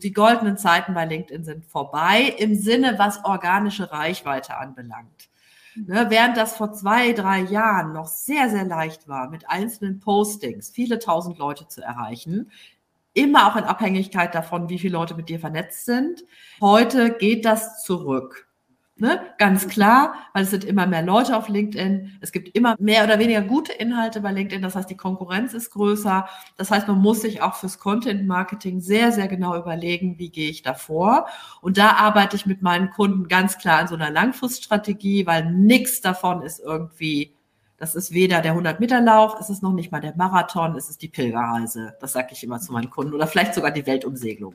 Die goldenen Zeiten bei LinkedIn sind vorbei im Sinne, was organische Reichweite anbelangt. Ne, während das vor zwei, drei Jahren noch sehr, sehr leicht war, mit einzelnen Postings viele tausend Leute zu erreichen, immer auch in Abhängigkeit davon, wie viele Leute mit dir vernetzt sind. Heute geht das zurück. Ne? Ganz klar, weil es sind immer mehr Leute auf LinkedIn. Es gibt immer mehr oder weniger gute Inhalte bei LinkedIn. Das heißt, die Konkurrenz ist größer. Das heißt, man muss sich auch fürs Content Marketing sehr, sehr genau überlegen, wie gehe ich da vor. Und da arbeite ich mit meinen Kunden ganz klar an so einer Langfriststrategie, weil nichts davon ist irgendwie, das ist weder der 100-Meter-Lauf, es ist noch nicht mal der Marathon, es ist die Pilgerreise. Das sage ich immer zu meinen Kunden oder vielleicht sogar die Weltumsegelung.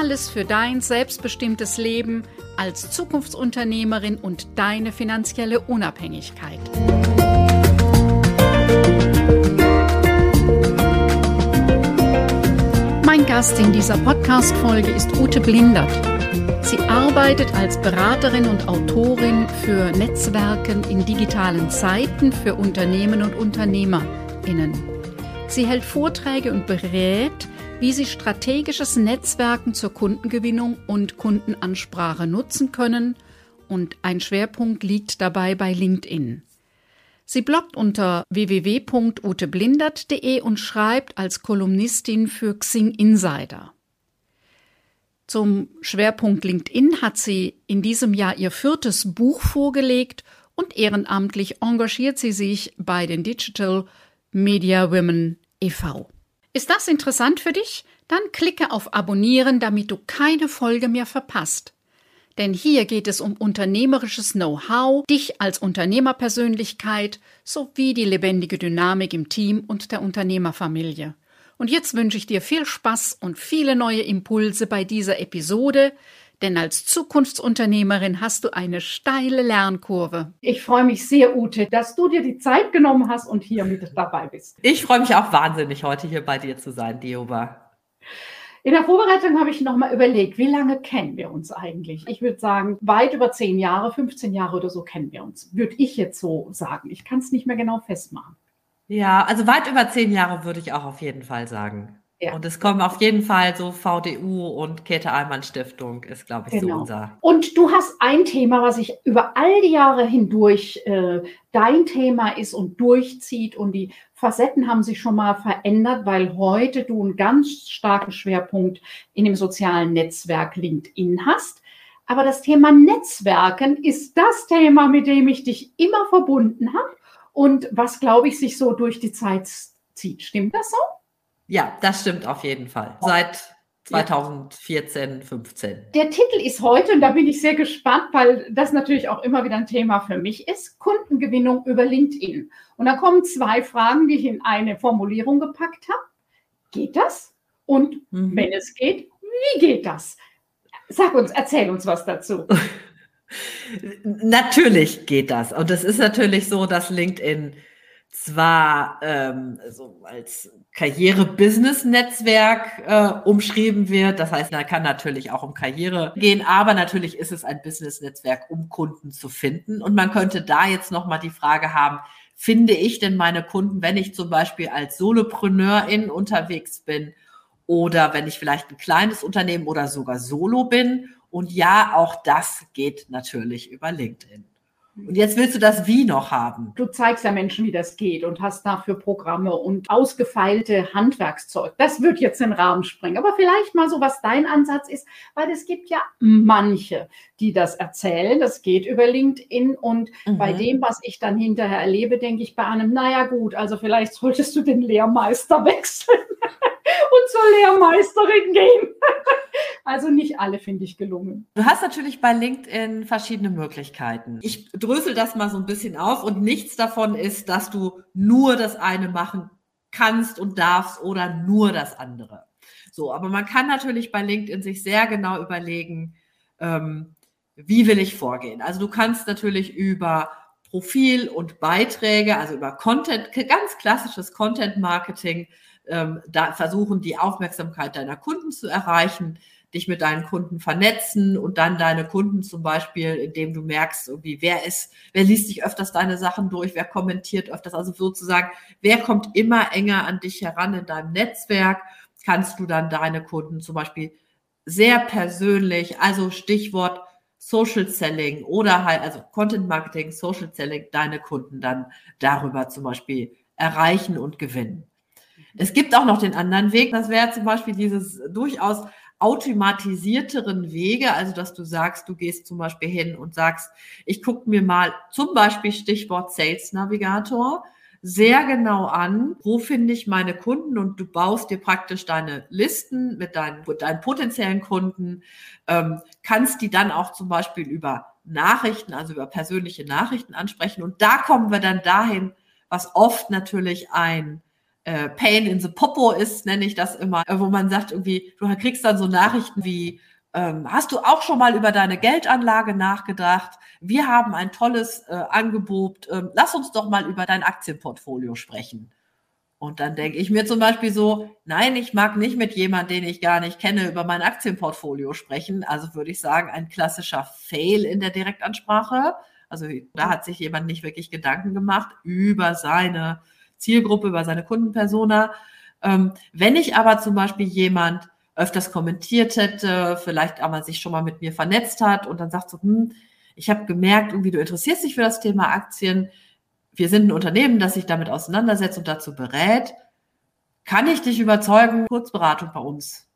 Alles für dein selbstbestimmtes Leben als Zukunftsunternehmerin und deine finanzielle Unabhängigkeit. Mein Gast in dieser Podcast-Folge ist Ute Blindert. Sie arbeitet als Beraterin und Autorin für Netzwerken in digitalen Zeiten für Unternehmen und UnternehmerInnen. Sie hält Vorträge und berät wie Sie strategisches Netzwerken zur Kundengewinnung und Kundenansprache nutzen können und ein Schwerpunkt liegt dabei bei LinkedIn. Sie bloggt unter www.uteblindert.de und schreibt als Kolumnistin für Xing Insider. Zum Schwerpunkt LinkedIn hat sie in diesem Jahr ihr viertes Buch vorgelegt und ehrenamtlich engagiert sie sich bei den Digital Media Women e.V. Ist das interessant für dich? Dann klicke auf Abonnieren, damit du keine Folge mehr verpasst. Denn hier geht es um unternehmerisches Know-how, dich als Unternehmerpersönlichkeit sowie die lebendige Dynamik im Team und der Unternehmerfamilie. Und jetzt wünsche ich dir viel Spaß und viele neue Impulse bei dieser Episode, denn als Zukunftsunternehmerin hast du eine steile Lernkurve. Ich freue mich sehr, Ute, dass du dir die Zeit genommen hast und hier mit dabei bist. Ich freue mich auch wahnsinnig, heute hier bei dir zu sein, Dioba. In der Vorbereitung habe ich nochmal überlegt, wie lange kennen wir uns eigentlich? Ich würde sagen, weit über zehn Jahre, 15 Jahre oder so kennen wir uns. Würde ich jetzt so sagen. Ich kann es nicht mehr genau festmachen. Ja, also weit über zehn Jahre würde ich auch auf jeden Fall sagen. Ja. Und es kommen auf jeden Fall so VDU und Käthe Allmann Stiftung ist, glaube ich, genau. so unser. Und du hast ein Thema, was sich über all die Jahre hindurch äh, dein Thema ist und durchzieht und die Facetten haben sich schon mal verändert, weil heute du einen ganz starken Schwerpunkt in dem sozialen Netzwerk LinkedIn hast. Aber das Thema Netzwerken ist das Thema, mit dem ich dich immer verbunden habe und was, glaube ich, sich so durch die Zeit zieht. Stimmt das so? Ja, das stimmt auf jeden Fall. Seit 2014, ja. 15. Der Titel ist heute, und da bin ich sehr gespannt, weil das natürlich auch immer wieder ein Thema für mich ist, Kundengewinnung über LinkedIn. Und da kommen zwei Fragen, die ich in eine Formulierung gepackt habe. Geht das? Und mhm. wenn es geht, wie geht das? Sag uns, erzähl uns was dazu. natürlich geht das. Und es ist natürlich so, dass LinkedIn zwar ähm, so als Karriere-Business-Netzwerk äh, umschrieben wird. Das heißt, da kann natürlich auch um Karriere gehen, aber natürlich ist es ein Business-Netzwerk, um Kunden zu finden. Und man könnte da jetzt nochmal die Frage haben, finde ich denn meine Kunden, wenn ich zum Beispiel als Solopreneurin unterwegs bin oder wenn ich vielleicht ein kleines Unternehmen oder sogar Solo bin? Und ja, auch das geht natürlich über LinkedIn. Und jetzt willst du das Wie noch haben. Du zeigst ja Menschen, wie das geht und hast dafür Programme und ausgefeilte Handwerkszeug. Das wird jetzt den Rahmen sprengen. Aber vielleicht mal so, was dein Ansatz ist, weil es gibt ja manche, die das erzählen. Das geht über LinkedIn und mhm. bei dem, was ich dann hinterher erlebe, denke ich bei einem, naja gut, also vielleicht solltest du den Lehrmeister wechseln und zur Lehrmeisterin gehen. Also nicht alle finde ich gelungen. Du hast natürlich bei LinkedIn verschiedene Möglichkeiten. Ich drösel das mal so ein bisschen auf und nichts davon ist, dass du nur das eine machen kannst und darfst oder nur das andere. So, aber man kann natürlich bei LinkedIn sich sehr genau überlegen, ähm, wie will ich vorgehen. Also du kannst natürlich über Profil und Beiträge, also über Content, ganz klassisches Content Marketing, ähm, da versuchen, die Aufmerksamkeit deiner Kunden zu erreichen, dich mit deinen Kunden vernetzen und dann deine Kunden zum Beispiel, indem du merkst, irgendwie, wer ist, wer liest sich öfters deine Sachen durch, wer kommentiert öfters, also sozusagen, wer kommt immer enger an dich heran in deinem Netzwerk, kannst du dann deine Kunden zum Beispiel sehr persönlich, also Stichwort Social Selling oder halt, also Content Marketing, Social Selling, deine Kunden dann darüber zum Beispiel erreichen und gewinnen. Es gibt auch noch den anderen Weg, das wäre zum Beispiel dieses durchaus automatisierteren Wege, also dass du sagst, du gehst zum Beispiel hin und sagst, ich gucke mir mal zum Beispiel Stichwort Sales Navigator sehr genau an, wo finde ich meine Kunden und du baust dir praktisch deine Listen mit deinen, deinen potenziellen Kunden, ähm, kannst die dann auch zum Beispiel über Nachrichten, also über persönliche Nachrichten ansprechen. Und da kommen wir dann dahin, was oft natürlich ein äh, Pain in the Popo ist, nenne ich das immer, äh, wo man sagt irgendwie, du kriegst dann so Nachrichten wie, ähm, hast du auch schon mal über deine Geldanlage nachgedacht? Wir haben ein tolles äh, Angebot. Ähm, lass uns doch mal über dein Aktienportfolio sprechen. Und dann denke ich mir zum Beispiel so, nein, ich mag nicht mit jemand, den ich gar nicht kenne, über mein Aktienportfolio sprechen. Also würde ich sagen, ein klassischer Fail in der Direktansprache. Also da hat sich jemand nicht wirklich Gedanken gemacht über seine Zielgruppe, über seine Kundenpersona. Ähm, wenn ich aber zum Beispiel jemand öfters kommentiert hätte, vielleicht aber sich schon mal mit mir vernetzt hat und dann sagt so, hm, ich habe gemerkt, irgendwie du interessierst dich für das Thema Aktien. Wir sind ein Unternehmen, das sich damit auseinandersetzt und dazu berät. Kann ich dich überzeugen, Kurzberatung bei uns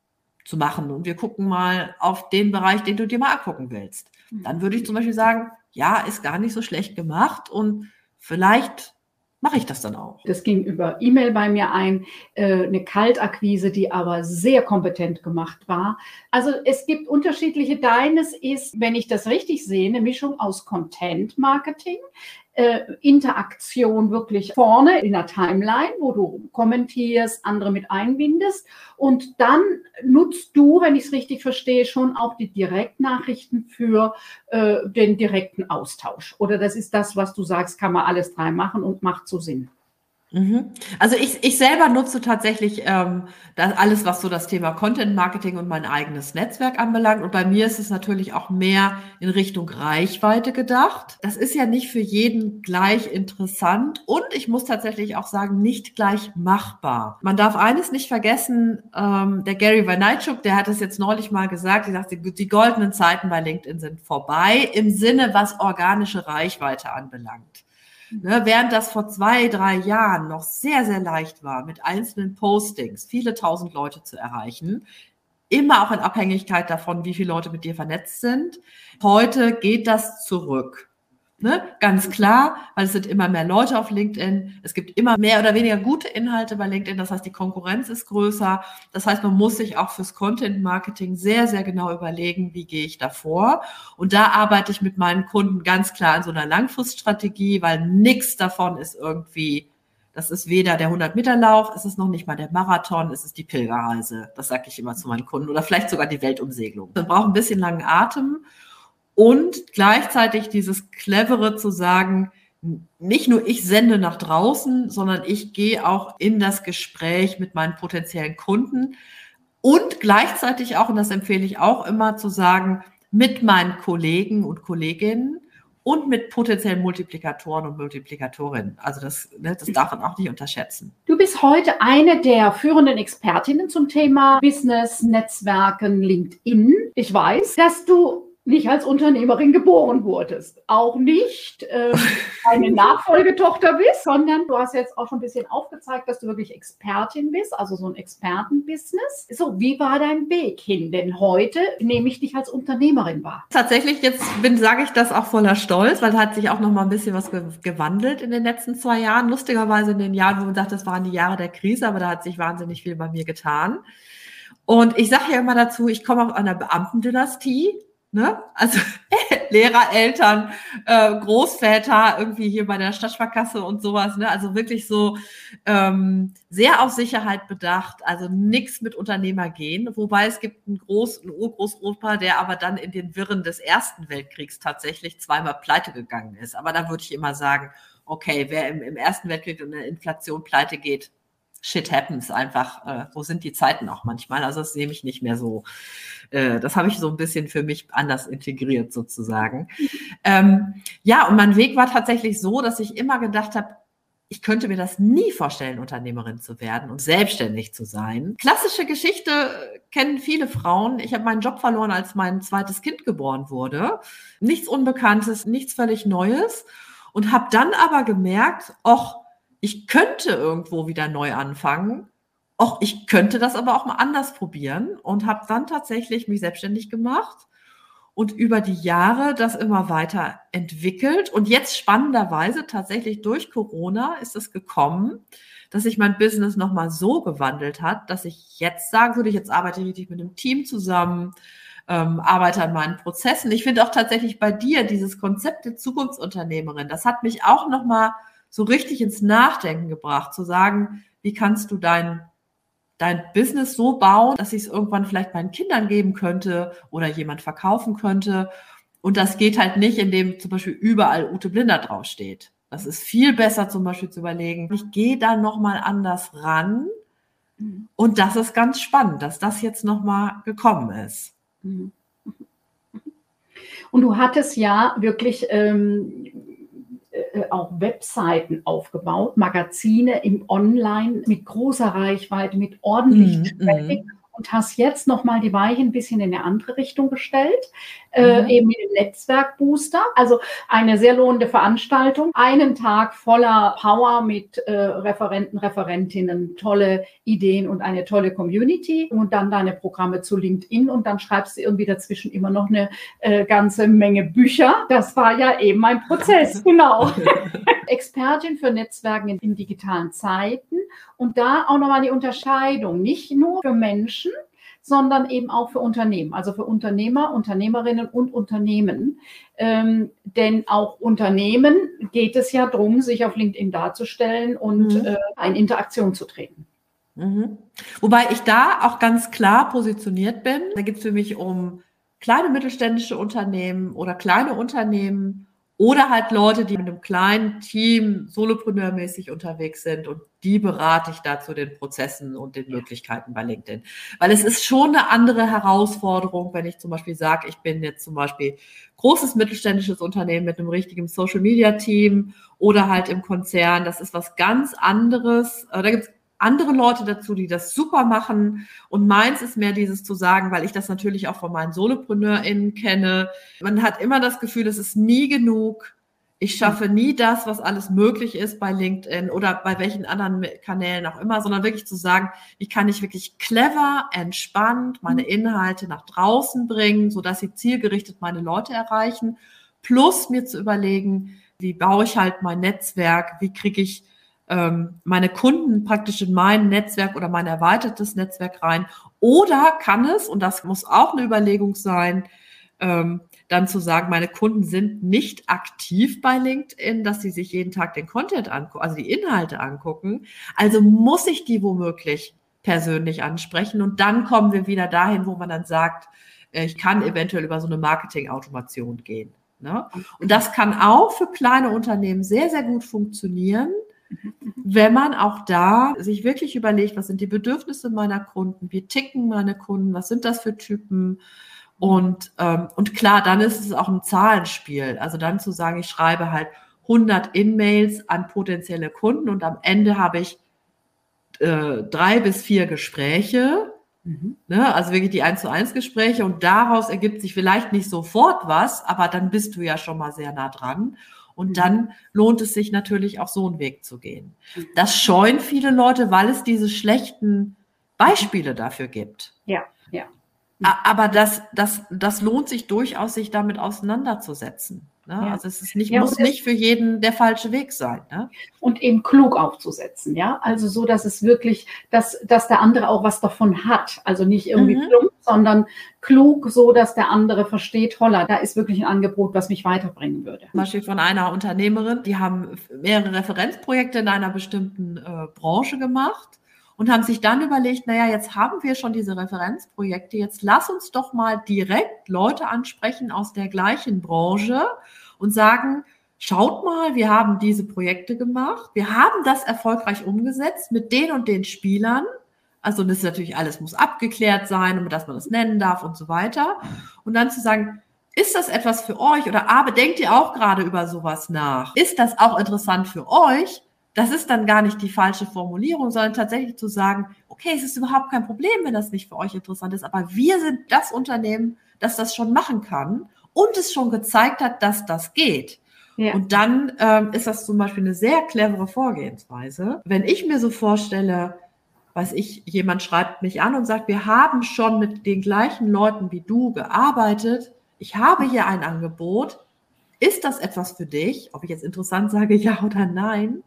zu machen? Und wir gucken mal auf den Bereich, den du dir mal angucken willst. Dann würde ich zum Beispiel sagen, ja, ist gar nicht so schlecht gemacht und vielleicht mache ich das dann auch. Das ging über E-Mail bei mir ein, äh, eine Kaltakquise, die aber sehr kompetent gemacht war. Also es gibt unterschiedliche. Deines ist, wenn ich das richtig sehe, eine Mischung aus Content Marketing äh, Interaktion wirklich vorne in der Timeline, wo du kommentierst, andere mit einbindest. Und dann nutzt du, wenn ich es richtig verstehe, schon auch die Direktnachrichten für äh, den direkten Austausch. Oder das ist das, was du sagst, kann man alles drei machen und macht so Sinn. Mhm. Also ich, ich selber nutze tatsächlich ähm, das alles, was so das Thema Content Marketing und mein eigenes Netzwerk anbelangt. Und bei mir ist es natürlich auch mehr in Richtung Reichweite gedacht. Das ist ja nicht für jeden gleich interessant und ich muss tatsächlich auch sagen, nicht gleich machbar. Man darf eines nicht vergessen, ähm, der Gary Vaynerchuk, der hat es jetzt neulich mal gesagt, die sagt, die, die goldenen Zeiten bei LinkedIn sind vorbei im Sinne, was organische Reichweite anbelangt. Ne, während das vor zwei, drei Jahren noch sehr, sehr leicht war, mit einzelnen Postings viele tausend Leute zu erreichen, immer auch in Abhängigkeit davon, wie viele Leute mit dir vernetzt sind. Heute geht das zurück. Ne? Ganz klar, weil es sind immer mehr Leute auf LinkedIn. Es gibt immer mehr oder weniger gute Inhalte bei LinkedIn. Das heißt, die Konkurrenz ist größer. Das heißt, man muss sich auch fürs Content Marketing sehr, sehr genau überlegen, wie gehe ich da vor. Und da arbeite ich mit meinen Kunden ganz klar an so einer Langfriststrategie, weil nichts davon ist irgendwie das ist weder der 100-Meter-Lauf, es ist noch nicht mal der Marathon, es ist die Pilgerreise. Das sage ich immer zu meinen Kunden. Oder vielleicht sogar die Weltumsegelung. Man braucht ein bisschen langen Atem und gleichzeitig dieses Clevere zu sagen, nicht nur ich sende nach draußen, sondern ich gehe auch in das Gespräch mit meinen potenziellen Kunden und gleichzeitig auch, und das empfehle ich auch immer zu sagen, mit meinen Kollegen und Kolleginnen und mit potenziellen Multiplikatoren und Multiplikatorinnen. Also das, ne, das darf man auch nicht unterschätzen. Du bist heute eine der führenden Expertinnen zum Thema Business, Netzwerken, LinkedIn. Ich weiß, dass du nicht als Unternehmerin geboren wurdest, auch nicht äh, eine Nachfolgetochter bist, sondern du hast jetzt auch schon ein bisschen aufgezeigt, dass du wirklich Expertin bist, also so ein Expertenbusiness. So, wie war dein Weg hin? Denn heute nehme ich dich als Unternehmerin wahr. Tatsächlich, jetzt bin, sage ich das auch voller Stolz, weil da hat sich auch noch mal ein bisschen was gewandelt in den letzten zwei Jahren. Lustigerweise in den Jahren, wo man sagt, das waren die Jahre der Krise, aber da hat sich wahnsinnig viel bei mir getan. Und ich sage ja immer dazu, ich komme aus einer Beamtendynastie Ne? Also Lehrer, Eltern, äh, Großväter, irgendwie hier bei der Stadtsparkasse und sowas. Ne? Also wirklich so ähm, sehr auf Sicherheit bedacht. Also nichts mit Unternehmer gehen. Wobei es gibt einen Groß-, einen Urgroßopa, der aber dann in den Wirren des Ersten Weltkriegs tatsächlich zweimal pleite gegangen ist. Aber da würde ich immer sagen, okay, wer im, im Ersten Weltkrieg in der Inflation pleite geht, shit happens einfach. Äh, so sind die Zeiten auch manchmal. Also das nehme ich nicht mehr so. Äh, das habe ich so ein bisschen für mich anders integriert sozusagen. Ähm, ja, und mein Weg war tatsächlich so, dass ich immer gedacht habe, ich könnte mir das nie vorstellen, Unternehmerin zu werden und selbstständig zu sein. Klassische Geschichte kennen viele Frauen. Ich habe meinen Job verloren, als mein zweites Kind geboren wurde. Nichts Unbekanntes, nichts völlig Neues. Und habe dann aber gemerkt, ach, ich könnte irgendwo wieder neu anfangen. Och, ich könnte das aber auch mal anders probieren und habe dann tatsächlich mich selbstständig gemacht und über die Jahre das immer weiter entwickelt. Und jetzt spannenderweise tatsächlich durch Corona ist es gekommen, dass sich mein Business nochmal so gewandelt hat, dass ich jetzt sagen würde, ich jetzt arbeite richtig mit einem Team zusammen, ähm, arbeite an meinen Prozessen. Ich finde auch tatsächlich bei dir dieses Konzept der Zukunftsunternehmerin, das hat mich auch nochmal so richtig ins Nachdenken gebracht, zu sagen, wie kannst du dein, dein Business so bauen, dass ich es irgendwann vielleicht meinen Kindern geben könnte oder jemand verkaufen könnte. Und das geht halt nicht, indem zum Beispiel überall Ute Blinder draufsteht. Das ist viel besser zum Beispiel zu überlegen, ich gehe da nochmal anders ran. Und das ist ganz spannend, dass das jetzt nochmal gekommen ist. Und du hattest ja wirklich ähm, äh, auch Webseiten aufgebaut, Magazine im Online mit großer Reichweite, mit ordentlichem mm, Traffic und hast jetzt nochmal die Weiche ein bisschen in eine andere Richtung gestellt, äh, mhm. eben mit dem Netzwerkbooster. Also eine sehr lohnende Veranstaltung. Einen Tag voller Power mit äh, Referenten, Referentinnen, tolle Ideen und eine tolle Community und dann deine Programme zu LinkedIn und dann schreibst du irgendwie dazwischen immer noch eine äh, ganze Menge Bücher. Das war ja eben ein Prozess, genau. Expertin für Netzwerken in, in digitalen Zeiten und da auch nochmal die Unterscheidung, nicht nur für Menschen, sondern eben auch für Unternehmen, also für Unternehmer, Unternehmerinnen und Unternehmen. Ähm, denn auch Unternehmen geht es ja darum, sich auf LinkedIn darzustellen und mhm. äh, in Interaktion zu treten. Mhm. Wobei ich da auch ganz klar positioniert bin. Da geht es für mich um kleine mittelständische Unternehmen oder kleine Unternehmen oder halt Leute, die mit einem kleinen Team solopreneurmäßig unterwegs sind und die berate ich da zu den Prozessen und den Möglichkeiten bei LinkedIn. Weil es ist schon eine andere Herausforderung, wenn ich zum Beispiel sage, ich bin jetzt zum Beispiel großes mittelständisches Unternehmen mit einem richtigen Social Media Team oder halt im Konzern. Das ist was ganz anderes. Da gibt es andere Leute dazu, die das super machen. Und meins ist mehr dieses zu sagen, weil ich das natürlich auch von meinen SolopreneurInnen kenne. Man hat immer das Gefühl, es ist nie genug. Ich schaffe nie das, was alles möglich ist bei LinkedIn oder bei welchen anderen Kanälen auch immer, sondern wirklich zu sagen, wie kann ich wirklich clever, entspannt meine Inhalte nach draußen bringen, sodass sie zielgerichtet meine Leute erreichen. Plus mir zu überlegen, wie baue ich halt mein Netzwerk, wie kriege ich ähm, meine Kunden praktisch in mein Netzwerk oder mein erweitertes Netzwerk rein. Oder kann es, und das muss auch eine Überlegung sein, ähm, dann zu sagen, meine Kunden sind nicht aktiv bei LinkedIn, dass sie sich jeden Tag den Content angucken, also die Inhalte angucken. Also muss ich die womöglich persönlich ansprechen. Und dann kommen wir wieder dahin, wo man dann sagt, äh, ich kann eventuell über so eine Marketing-Automation gehen. Ne? Und das kann auch für kleine Unternehmen sehr, sehr gut funktionieren wenn man auch da sich wirklich überlegt, was sind die Bedürfnisse meiner Kunden, wie ticken meine Kunden, was sind das für Typen und, ähm, und klar, dann ist es auch ein Zahlenspiel. Also dann zu sagen, ich schreibe halt 100 In-Mails an potenzielle Kunden und am Ende habe ich äh, drei bis vier Gespräche, mhm. ne? also wirklich die 1 zu 1 Gespräche und daraus ergibt sich vielleicht nicht sofort was, aber dann bist du ja schon mal sehr nah dran. Und mhm. dann lohnt es sich natürlich auch so einen Weg zu gehen. Das scheuen viele Leute, weil es diese schlechten Beispiele dafür gibt. Ja, ja. Aber das, das, das lohnt sich durchaus, sich damit auseinanderzusetzen. Ne? Ja. Also es ist nicht, ja, muss nicht für jeden der falsche Weg sein. Ne? Und eben klug aufzusetzen, ja. Also so, dass es wirklich, dass, dass der andere auch was davon hat. Also nicht irgendwie mhm. plump, sondern klug, so dass der andere versteht, holla, da ist wirklich ein Angebot, was mich weiterbringen würde. Zum Beispiel von einer Unternehmerin, die haben mehrere Referenzprojekte in einer bestimmten äh, Branche gemacht und haben sich dann überlegt, naja, jetzt haben wir schon diese Referenzprojekte, jetzt lass uns doch mal direkt Leute ansprechen aus der gleichen Branche und sagen, schaut mal, wir haben diese Projekte gemacht, wir haben das erfolgreich umgesetzt mit den und den Spielern. Also das ist natürlich alles muss abgeklärt sein, dass man das nennen darf und so weiter. Und dann zu sagen, ist das etwas für euch oder aber denkt ihr auch gerade über sowas nach? Ist das auch interessant für euch? Das ist dann gar nicht die falsche Formulierung, sondern tatsächlich zu sagen, okay, es ist überhaupt kein Problem, wenn das nicht für euch interessant ist, aber wir sind das Unternehmen, das das schon machen kann und es schon gezeigt hat, dass das geht. Ja. Und dann ähm, ist das zum Beispiel eine sehr clevere Vorgehensweise. Wenn ich mir so vorstelle, weiß ich, jemand schreibt mich an und sagt, wir haben schon mit den gleichen Leuten wie du gearbeitet, ich habe hier ein Angebot, ist das etwas für dich? Ob ich jetzt interessant sage, ja oder nein?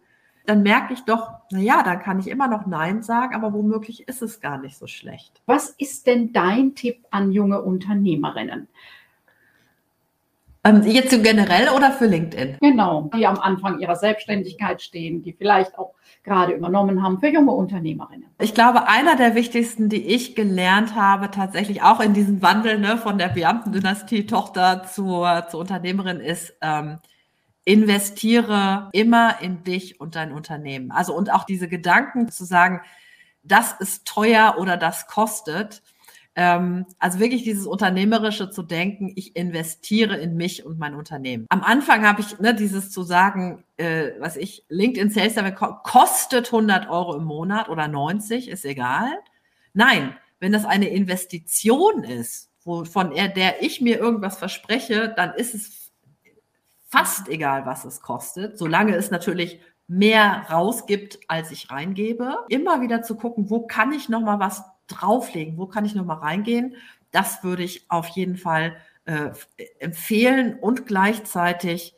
Dann merke ich doch, naja, dann kann ich immer noch Nein sagen, aber womöglich ist es gar nicht so schlecht. Was ist denn dein Tipp an junge Unternehmerinnen? Ähm, jetzt so generell oder für LinkedIn? Genau, die am Anfang ihrer Selbstständigkeit stehen, die vielleicht auch gerade übernommen haben für junge Unternehmerinnen. Ich glaube, einer der wichtigsten, die ich gelernt habe, tatsächlich auch in diesem Wandel ne, von der Beamtendynastie-Tochter zur, zur Unternehmerin ist, ähm, investiere immer in dich und dein Unternehmen. Also und auch diese Gedanken zu sagen, das ist teuer oder das kostet. Ähm, also wirklich dieses Unternehmerische zu denken, ich investiere in mich und mein Unternehmen. Am Anfang habe ich ne, dieses zu sagen, äh, was ich, LinkedIn Sales kostet 100 Euro im Monat oder 90, ist egal. Nein, wenn das eine Investition ist, von der ich mir irgendwas verspreche, dann ist es fast egal, was es kostet, solange es natürlich mehr rausgibt, als ich reingebe. Immer wieder zu gucken, wo kann ich noch mal was drauflegen, wo kann ich noch mal reingehen. Das würde ich auf jeden Fall äh, empfehlen und gleichzeitig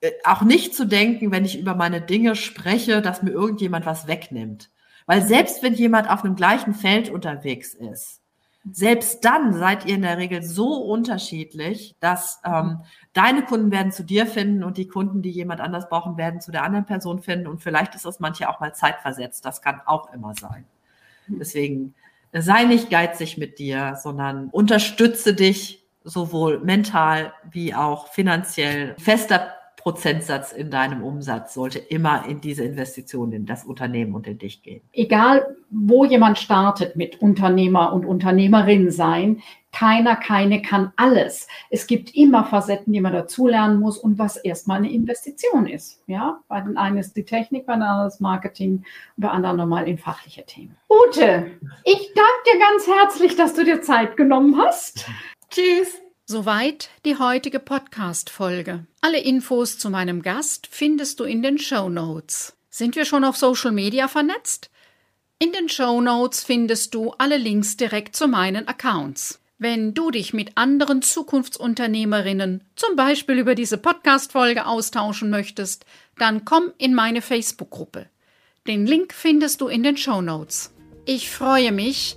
äh, auch nicht zu denken, wenn ich über meine Dinge spreche, dass mir irgendjemand was wegnimmt. Weil selbst wenn jemand auf einem gleichen Feld unterwegs ist, selbst dann seid ihr in der Regel so unterschiedlich, dass ähm, deine Kunden werden zu dir finden und die Kunden, die jemand anders brauchen, werden zu der anderen Person finden. Und vielleicht ist das manche auch mal zeitversetzt. Das kann auch immer sein. Deswegen sei nicht geizig mit dir, sondern unterstütze dich sowohl mental wie auch finanziell. Fester Prozentsatz in deinem Umsatz sollte immer in diese Investitionen in das Unternehmen und in dich gehen. Egal, wo jemand startet mit Unternehmer und Unternehmerin sein, keiner, keine kann alles. Es gibt immer Facetten, die man dazulernen muss und was erstmal eine Investition ist. Ja, bei den einen ist die Technik, bei den anderen das Marketing, bei anderen nochmal in fachliche Themen. Ute, ich danke dir ganz herzlich, dass du dir Zeit genommen hast. Tschüss. Soweit die heutige Podcast-Folge. Alle Infos zu meinem Gast findest du in den Show Notes. Sind wir schon auf Social Media vernetzt? In den Show Notes findest du alle Links direkt zu meinen Accounts. Wenn du dich mit anderen Zukunftsunternehmerinnen zum Beispiel über diese Podcast-Folge austauschen möchtest, dann komm in meine Facebook-Gruppe. Den Link findest du in den Show Notes. Ich freue mich,